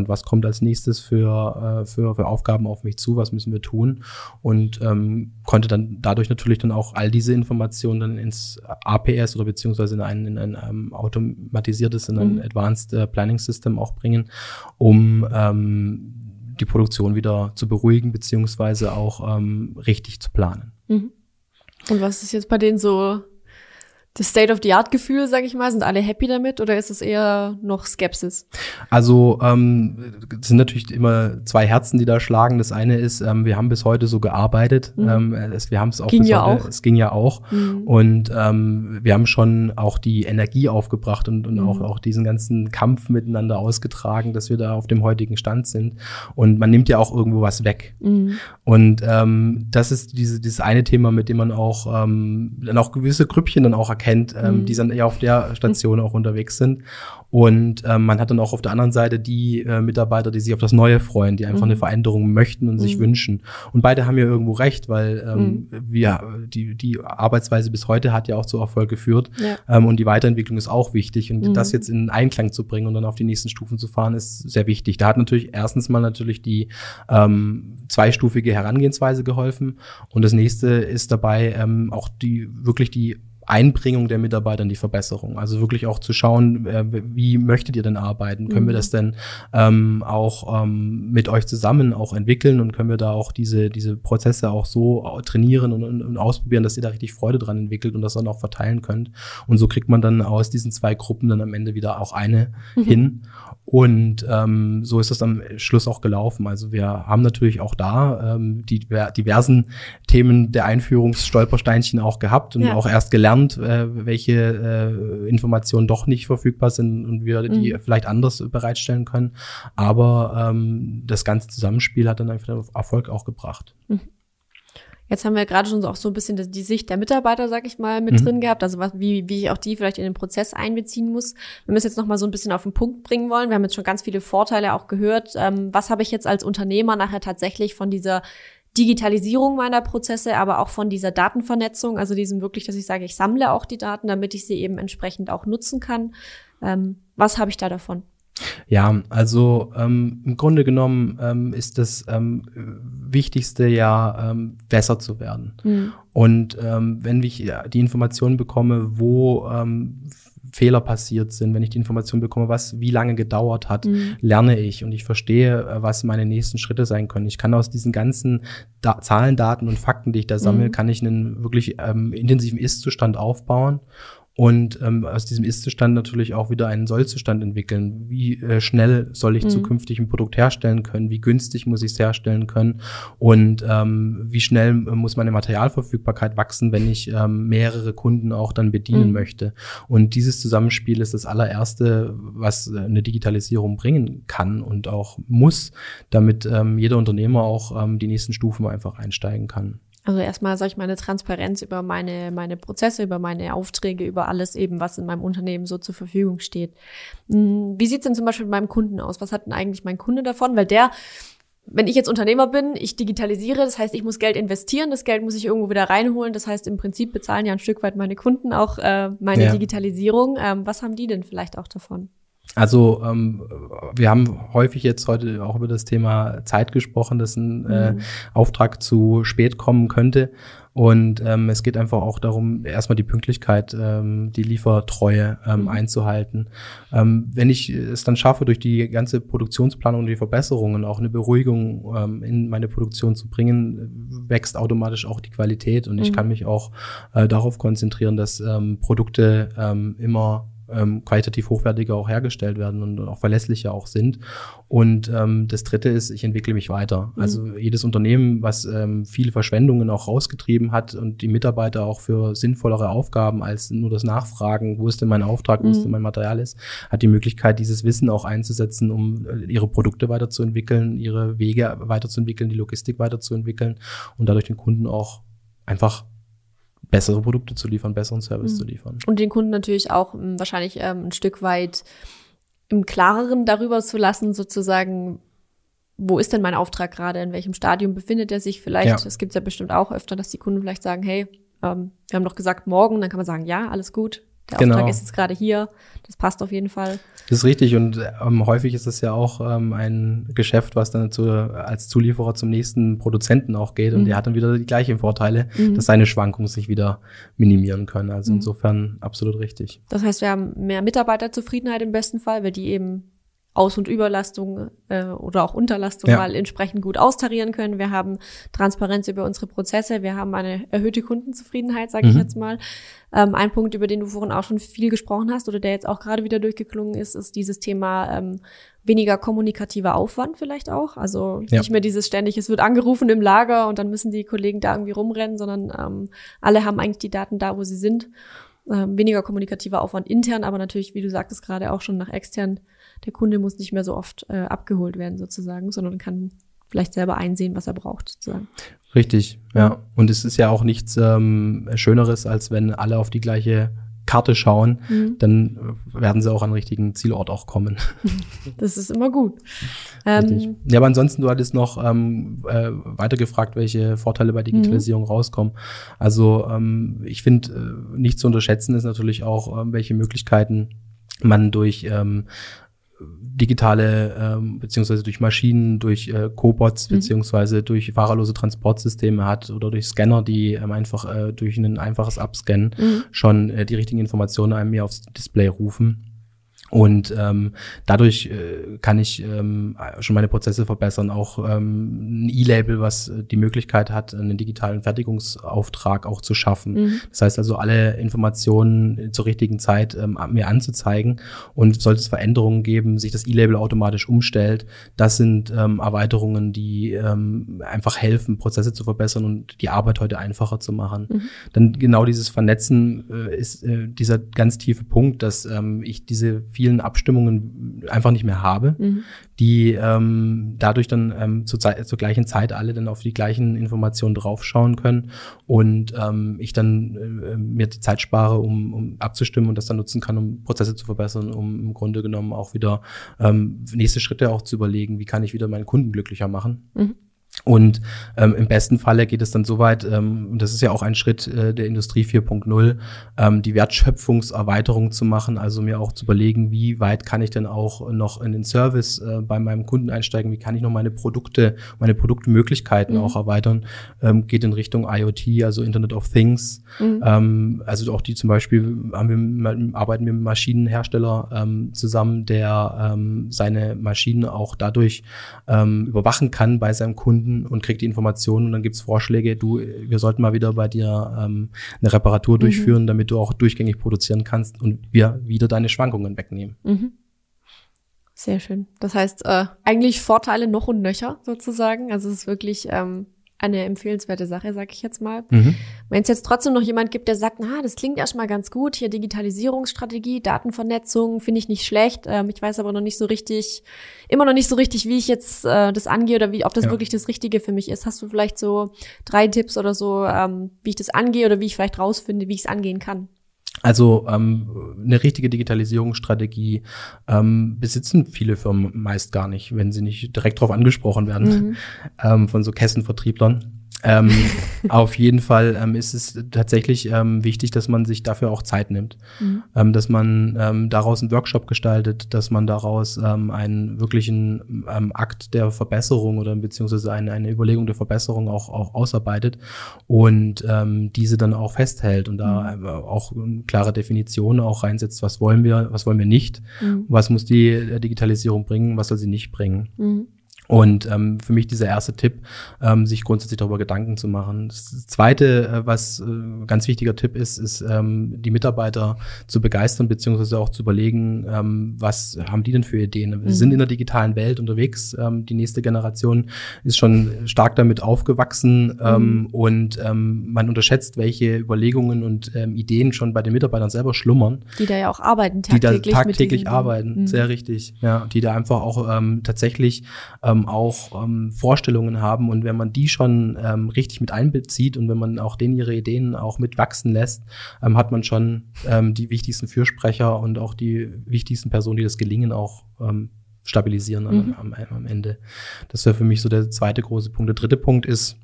Auftragsstand, was kommt als nächstes für, äh, für, für Aufgaben auf mich zu, was müssen wir tun und ähm, konnte dann dadurch natürlich dann auch all diese Informationen dann ins APS oder beziehungsweise in ein, in ein um, automatisiertes, in ein mhm. Advanced uh, Planning System auch bringen, um ähm, die Produktion wieder zu beruhigen beziehungsweise auch ähm, richtig zu planen. Mhm. Und was ist jetzt bei denen so das State-of-the-Art-Gefühl, sage ich mal? Sind alle happy damit oder ist es eher noch Skepsis? Also ähm, es sind natürlich immer zwei Herzen, die da schlagen. Das eine ist, ähm, wir haben bis heute so gearbeitet. Mhm. Ähm, es, wir haben es auch ging bis ja heute, auch. es ging ja auch. Mhm. Und ähm, wir haben schon auch die Energie aufgebracht und, und mhm. auch, auch diesen ganzen Kampf miteinander ausgetragen, dass wir da auf dem heutigen Stand sind. Und man nimmt ja auch irgendwo was weg. Mhm. Und ähm, das ist diese, dieses eine Thema, mit dem man auch ähm, dann auch gewisse Grüppchen dann auch erkennt, ähm, mhm. die dann eher auf der Station auch unterwegs sind. Und ähm, man hat dann auch auf der anderen Seite die äh, Mitarbeiter, die sich auf das Neue freuen, die einfach mhm. eine Veränderung möchten und mhm. sich wünschen. Und beide haben ja irgendwo recht, weil ähm, mhm. wir, die, die Arbeitsweise bis heute hat ja auch zu Erfolg geführt. Ja. Ähm, und die Weiterentwicklung ist auch wichtig. Und mhm. das jetzt in Einklang zu bringen und dann auf die nächsten Stufen zu fahren, ist sehr wichtig. Da hat natürlich erstens mal natürlich die ähm, zweistufige Herangehensweise geholfen. Und das nächste ist dabei ähm, auch die wirklich die Einbringung der Mitarbeiter in die Verbesserung. Also wirklich auch zu schauen, äh, wie möchtet ihr denn arbeiten? Können wir mhm. das denn ähm, auch ähm, mit euch zusammen auch entwickeln und können wir da auch diese, diese Prozesse auch so trainieren und, und, und ausprobieren, dass ihr da richtig Freude dran entwickelt und das dann auch verteilen könnt. Und so kriegt man dann aus diesen zwei Gruppen dann am Ende wieder auch eine mhm. hin. Und ähm, so ist es am Schluss auch gelaufen. Also wir haben natürlich auch da ähm, die diversen Themen der Einführungsstolpersteinchen auch gehabt und ja. auch erst gelernt, äh, welche äh, Informationen doch nicht verfügbar sind und wir die mhm. vielleicht anders bereitstellen können. Aber ähm, das ganze Zusammenspiel hat dann einfach Erfolg auch gebracht. Mhm. Jetzt haben wir gerade schon auch so ein bisschen die Sicht der Mitarbeiter, sag ich mal, mit mhm. drin gehabt, also was, wie, wie ich auch die vielleicht in den Prozess einbeziehen muss. Wenn wir es jetzt noch mal so ein bisschen auf den Punkt bringen wollen, wir haben jetzt schon ganz viele Vorteile auch gehört. Ähm, was habe ich jetzt als Unternehmer nachher tatsächlich von dieser Digitalisierung meiner Prozesse, aber auch von dieser Datenvernetzung, also diesem wirklich, dass ich sage, ich sammle auch die Daten, damit ich sie eben entsprechend auch nutzen kann. Ähm, was habe ich da davon? Ja, also ähm, im Grunde genommen ähm, ist das ähm, Wichtigste ja, ähm, besser zu werden. Mhm. Und ähm, wenn ich die Informationen bekomme, wo ähm, Fehler passiert sind, wenn ich die Information bekomme, was wie lange gedauert hat, mhm. lerne ich und ich verstehe, äh, was meine nächsten Schritte sein können. Ich kann aus diesen ganzen da Zahlen, Daten und Fakten, die ich da sammle, mhm. kann ich einen wirklich ähm, intensiven Ist-Zustand aufbauen und ähm, aus diesem Ist-Zustand natürlich auch wieder einen Soll-Zustand entwickeln. Wie äh, schnell soll ich mhm. zukünftig ein Produkt herstellen können? Wie günstig muss ich es herstellen können? Und ähm, wie schnell äh, muss meine Materialverfügbarkeit wachsen, wenn ich ähm, mehrere Kunden auch dann bedienen mhm. möchte? Und dieses Zusammenspiel ist das allererste, was äh, eine Digitalisierung bringen kann und auch muss, damit ähm, jeder Unternehmer auch ähm, die nächsten Stufen einfach einsteigen kann. Also erstmal sage ich mal eine Transparenz über meine, meine Prozesse, über meine Aufträge, über alles eben, was in meinem Unternehmen so zur Verfügung steht. Hm, wie sieht's denn zum Beispiel mit meinem Kunden aus? Was hat denn eigentlich mein Kunde davon? Weil der, wenn ich jetzt Unternehmer bin, ich digitalisiere, das heißt, ich muss Geld investieren, das Geld muss ich irgendwo wieder reinholen. Das heißt, im Prinzip bezahlen ja ein Stück weit meine Kunden auch äh, meine ja. Digitalisierung. Ähm, was haben die denn vielleicht auch davon? Also ähm, wir haben häufig jetzt heute auch über das Thema Zeit gesprochen, dass ein äh, mhm. Auftrag zu spät kommen könnte. Und ähm, es geht einfach auch darum, erstmal die Pünktlichkeit, ähm, die Liefertreue ähm, mhm. einzuhalten. Ähm, wenn ich es dann schaffe, durch die ganze Produktionsplanung und die Verbesserungen auch eine Beruhigung ähm, in meine Produktion zu bringen, wächst automatisch auch die Qualität und mhm. ich kann mich auch äh, darauf konzentrieren, dass ähm, Produkte ähm, immer ähm, qualitativ hochwertiger auch hergestellt werden und auch verlässlicher auch sind. Und ähm, das Dritte ist, ich entwickle mich weiter. Mhm. Also jedes Unternehmen, was ähm, viele Verschwendungen auch rausgetrieben hat und die Mitarbeiter auch für sinnvollere Aufgaben als nur das Nachfragen, wo ist denn mein Auftrag, wo mhm. ist denn mein Material ist, hat die Möglichkeit, dieses Wissen auch einzusetzen, um äh, ihre Produkte weiterzuentwickeln, ihre Wege weiterzuentwickeln, die Logistik weiterzuentwickeln und dadurch den Kunden auch einfach bessere Produkte zu liefern, besseren Service mhm. zu liefern. Und den Kunden natürlich auch m, hm, wahrscheinlich ähm, ein Stück weit im Klareren darüber zu lassen, sozusagen, wo ist denn mein Auftrag gerade, in welchem Stadium befindet er sich vielleicht. Es ja. gibt ja bestimmt auch öfter, dass die Kunden vielleicht sagen, hey, ähm, wir haben doch gesagt morgen, dann kann man sagen, ja, alles gut, der genau. Auftrag ist jetzt gerade hier, das passt auf jeden Fall. Das ist richtig und ähm, häufig ist es ja auch ähm, ein Geschäft, was dann zu, als Zulieferer zum nächsten Produzenten auch geht und mhm. der hat dann wieder die gleichen Vorteile, mhm. dass seine Schwankungen sich wieder minimieren können. Also mhm. insofern absolut richtig. Das heißt, wir haben mehr Mitarbeiterzufriedenheit im besten Fall, weil die eben aus- und Überlastung äh, oder auch Unterlastung ja. mal entsprechend gut austarieren können. Wir haben Transparenz über unsere Prozesse, wir haben eine erhöhte Kundenzufriedenheit, sage mhm. ich jetzt mal. Ähm, ein Punkt, über den du vorhin auch schon viel gesprochen hast oder der jetzt auch gerade wieder durchgeklungen ist, ist dieses Thema ähm, weniger kommunikativer Aufwand vielleicht auch. Also ja. nicht mehr dieses ständig, es wird angerufen im Lager und dann müssen die Kollegen da irgendwie rumrennen, sondern ähm, alle haben eigentlich die Daten da, wo sie sind. Ähm, weniger kommunikativer Aufwand intern, aber natürlich, wie du sagtest, gerade auch schon nach extern der Kunde muss nicht mehr so oft äh, abgeholt werden sozusagen, sondern kann vielleicht selber einsehen, was er braucht sozusagen. Richtig, ja. Und es ist ja auch nichts ähm, Schöneres, als wenn alle auf die gleiche Karte schauen, mhm. dann werden sie auch an den richtigen Zielort auch kommen. Das ist immer gut. Ähm, ja, aber ansonsten, du hattest noch ähm, äh, weiter gefragt, welche Vorteile bei Digitalisierung mhm. rauskommen. Also ähm, ich finde, äh, nicht zu unterschätzen ist natürlich auch, ähm, welche Möglichkeiten man durch ähm, digitale ähm, beziehungsweise durch Maschinen, durch äh, Cobots mhm. beziehungsweise durch fahrerlose Transportsysteme hat oder durch Scanner, die ähm, einfach äh, durch ein einfaches Abscannen mhm. schon äh, die richtigen Informationen einem mir aufs Display rufen. Und ähm, dadurch äh, kann ich ähm, schon meine Prozesse verbessern. Auch ähm, ein E-Label, was die Möglichkeit hat, einen digitalen Fertigungsauftrag auch zu schaffen. Mhm. Das heißt also, alle Informationen zur richtigen Zeit ähm, mir anzuzeigen. Und sollte es Veränderungen geben, sich das E-Label automatisch umstellt, das sind ähm, Erweiterungen, die ähm, einfach helfen, Prozesse zu verbessern und die Arbeit heute einfacher zu machen. Mhm. Dann genau dieses Vernetzen äh, ist äh, dieser ganz tiefe Punkt, dass ähm, ich diese vielen Abstimmungen einfach nicht mehr habe, mhm. die ähm, dadurch dann ähm, zur, Zeit, zur gleichen Zeit alle dann auf die gleichen Informationen draufschauen können und ähm, ich dann äh, mir die Zeit spare, um, um abzustimmen und das dann nutzen kann, um Prozesse zu verbessern, um im Grunde genommen auch wieder ähm, nächste Schritte auch zu überlegen, wie kann ich wieder meinen Kunden glücklicher machen. Mhm. Und ähm, im besten Falle geht es dann so weit, ähm, und das ist ja auch ein Schritt äh, der Industrie 4.0, ähm, die Wertschöpfungserweiterung zu machen, also mir auch zu überlegen, wie weit kann ich denn auch noch in den Service äh, bei meinem Kunden einsteigen, wie kann ich noch meine Produkte, meine Produktmöglichkeiten mhm. auch erweitern, ähm, geht in Richtung IoT, also Internet of Things. Mhm. Ähm, also auch die zum Beispiel haben wir, arbeiten wir mit Maschinenhersteller ähm, zusammen, der ähm, seine Maschinen auch dadurch ähm, überwachen kann bei seinem Kunden Kunden und kriegt die Informationen und dann gibt's Vorschläge, du, wir sollten mal wieder bei dir ähm, eine Reparatur mhm. durchführen, damit du auch durchgängig produzieren kannst und wir wieder deine Schwankungen wegnehmen. Mhm. Sehr schön. Das heißt, äh, eigentlich Vorteile noch und nöcher sozusagen. Also es ist wirklich ähm, eine empfehlenswerte Sache, sag ich jetzt mal. Mhm. Wenn es jetzt trotzdem noch jemand gibt, der sagt, na, das klingt erstmal ganz gut, hier Digitalisierungsstrategie, Datenvernetzung, finde ich nicht schlecht. Ähm, ich weiß aber noch nicht so richtig, immer noch nicht so richtig, wie ich jetzt äh, das angehe oder wie, ob das ja. wirklich das Richtige für mich ist. Hast du vielleicht so drei Tipps oder so, ähm, wie ich das angehe oder wie ich vielleicht rausfinde, wie ich es angehen kann? Also ähm, eine richtige Digitalisierungsstrategie ähm, besitzen viele Firmen meist gar nicht, wenn sie nicht direkt darauf angesprochen werden mhm. ähm, von so Kessenvertrieblern. Ähm, auf jeden Fall ähm, ist es tatsächlich ähm, wichtig, dass man sich dafür auch Zeit nimmt, mhm. ähm, dass man ähm, daraus einen Workshop gestaltet, dass man daraus ähm, einen wirklichen Akt der Verbesserung oder beziehungsweise eine, eine Überlegung der Verbesserung auch, auch ausarbeitet und diese dann auch festhält und da mhm. auch klare Definitionen auch reinsetzt, was wollen wir, was wollen wir nicht, mhm. was muss die Digitalisierung bringen, was soll sie nicht bringen. Und ähm, für mich dieser erste Tipp, ähm, sich grundsätzlich darüber Gedanken zu machen. Das zweite, äh, was äh, ganz wichtiger Tipp ist, ist ähm, die Mitarbeiter zu begeistern beziehungsweise auch zu überlegen, ähm, was haben die denn für Ideen. Wir mhm. sind in der digitalen Welt unterwegs. Ähm, die nächste Generation ist schon stark damit aufgewachsen ähm, mhm. und ähm, man unterschätzt, welche Überlegungen und ähm, Ideen schon bei den Mitarbeitern selber schlummern. Die da ja auch arbeiten tagtäglich. Die da tagtäglich arbeiten, mhm. sehr richtig. Ja, die da einfach auch ähm, tatsächlich ähm, ähm, auch ähm, Vorstellungen haben und wenn man die schon ähm, richtig mit einbezieht und wenn man auch denen ihre Ideen auch mitwachsen lässt, ähm, hat man schon ähm, die wichtigsten Fürsprecher und auch die wichtigsten Personen, die das Gelingen auch ähm, stabilisieren mhm. am, am, Ende. Das wäre für mich so der zweite große Punkt. Der dritte Punkt ist,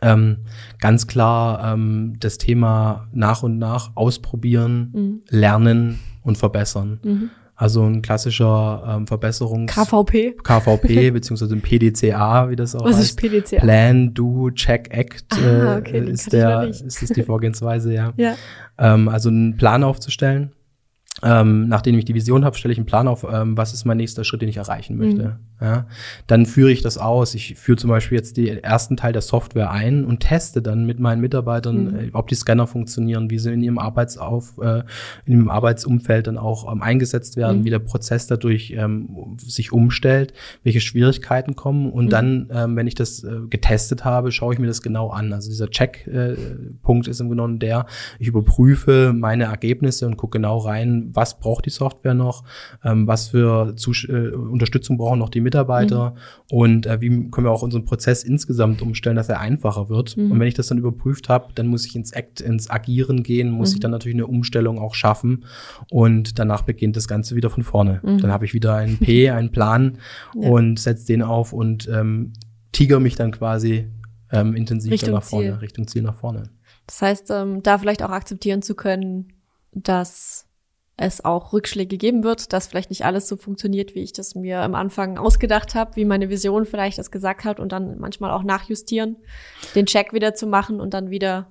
ähm, ganz klar ähm, das Thema nach und nach ausprobieren, mhm. lernen und verbessern. Mhm. Also ein klassischer ähm, Verbesserungs KVP KVP beziehungsweise ein PDCA, wie das auch Was heißt. ist PDCA? Plan, Do, Check, Act ah, äh, okay, ist der ist das die Vorgehensweise, ja. ja. Ähm, also einen Plan aufzustellen ähm, nachdem ich die Vision habe, stelle ich einen Plan auf, ähm, was ist mein nächster Schritt, den ich erreichen möchte. Mhm. Ja, dann führe ich das aus. Ich führe zum Beispiel jetzt den ersten Teil der Software ein und teste dann mit meinen Mitarbeitern, mhm. äh, ob die Scanner funktionieren, wie sie in ihrem Arbeitsauf, äh, in ihrem Arbeitsumfeld dann auch ähm, eingesetzt werden, mhm. wie der Prozess dadurch ähm, sich umstellt, welche Schwierigkeiten kommen. Und mhm. dann, ähm, wenn ich das äh, getestet habe, schaue ich mir das genau an. Also dieser Check-Punkt äh, ist im Grunde der, ich überprüfe meine Ergebnisse und gucke genau rein, was braucht die Software noch, ähm, was für Zus äh, Unterstützung brauchen noch die Mitarbeiter mhm. und äh, wie können wir auch unseren Prozess insgesamt umstellen, dass er einfacher wird. Mhm. Und wenn ich das dann überprüft habe, dann muss ich ins Act, ins Agieren gehen, muss mhm. ich dann natürlich eine Umstellung auch schaffen und danach beginnt das Ganze wieder von vorne. Mhm. Dann habe ich wieder einen P, einen Plan ja. und setze den auf und ähm, tiger mich dann quasi ähm, intensiv Richtung nach vorne, Ziel. Richtung Ziel nach vorne. Das heißt, ähm, da vielleicht auch akzeptieren zu können, dass es auch Rückschläge geben wird, dass vielleicht nicht alles so funktioniert, wie ich das mir am Anfang ausgedacht habe, wie meine Vision vielleicht das gesagt hat und dann manchmal auch nachjustieren, den Check wieder zu machen und dann wieder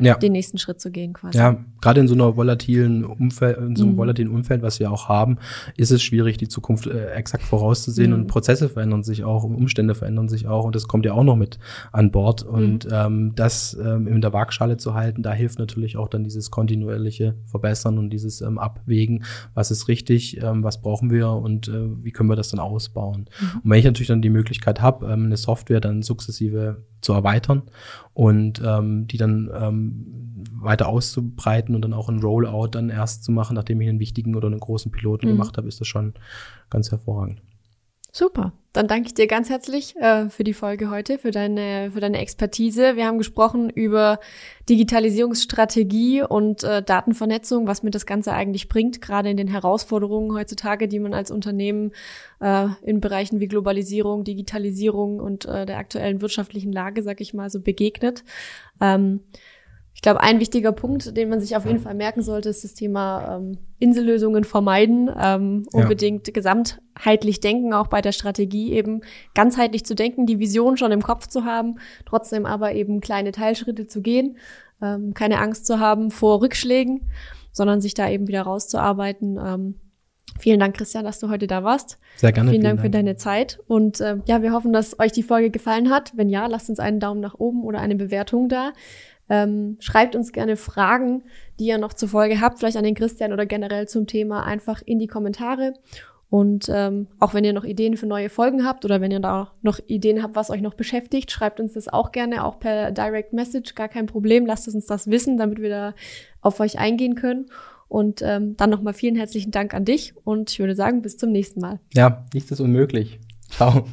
ja. den nächsten Schritt zu gehen quasi. Ja, gerade in so einer volatilen Umfeld, in so einem mhm. volatilen Umfeld, was wir auch haben, ist es schwierig, die Zukunft äh, exakt vorauszusehen mhm. und Prozesse verändern sich auch, Umstände verändern sich auch und das kommt ja auch noch mit an Bord und mhm. ähm, das ähm, in der Waagschale zu halten, da hilft natürlich auch dann dieses kontinuierliche Verbessern und dieses ähm, Abwägen, was ist richtig, ähm, was brauchen wir und äh, wie können wir das dann ausbauen. Mhm. Und wenn ich natürlich dann die Möglichkeit habe, ähm, eine Software dann sukzessive zu erweitern und ähm, die dann ähm, weiter auszubreiten und dann auch ein Rollout dann erst zu machen, nachdem ich einen wichtigen oder einen großen Piloten mhm. gemacht habe, ist das schon ganz hervorragend. Super. Dann danke ich dir ganz herzlich äh, für die Folge heute, für deine, für deine Expertise. Wir haben gesprochen über Digitalisierungsstrategie und äh, Datenvernetzung, was mir das Ganze eigentlich bringt, gerade in den Herausforderungen heutzutage, die man als Unternehmen äh, in Bereichen wie Globalisierung, Digitalisierung und äh, der aktuellen wirtschaftlichen Lage, sag ich mal, so begegnet. Ähm, ich glaube, ein wichtiger Punkt, den man sich auf jeden Fall merken sollte, ist das Thema ähm, Insellösungen vermeiden, ähm, unbedingt ja. gesamtheitlich denken, auch bei der Strategie eben ganzheitlich zu denken, die Vision schon im Kopf zu haben, trotzdem aber eben kleine Teilschritte zu gehen, ähm, keine Angst zu haben vor Rückschlägen, sondern sich da eben wieder rauszuarbeiten. Ähm, Vielen Dank, Christian, dass du heute da warst. Sehr gerne. Vielen, vielen Dank, Dank, für deine Zeit. Und äh, ja, wir hoffen, dass euch die Folge gefallen hat. Wenn ja, lasst uns einen Daumen nach oben oder eine Bewertung da. Ähm, schreibt uns gerne Fragen, die ihr noch zur Folge habt, vielleicht an den Christian oder generell zum Thema, einfach in die Kommentare. Und ähm, auch wenn ihr noch Ideen für neue Folgen habt oder wenn ihr da noch Ideen habt, was euch noch beschäftigt, schreibt uns das auch gerne, auch per Direct Message, gar kein Problem. Lasst uns das wissen, damit wir da auf euch eingehen können. Und ähm, dann nochmal vielen herzlichen Dank an dich und ich würde sagen, bis zum nächsten Mal. Ja, nichts ist unmöglich. Ciao.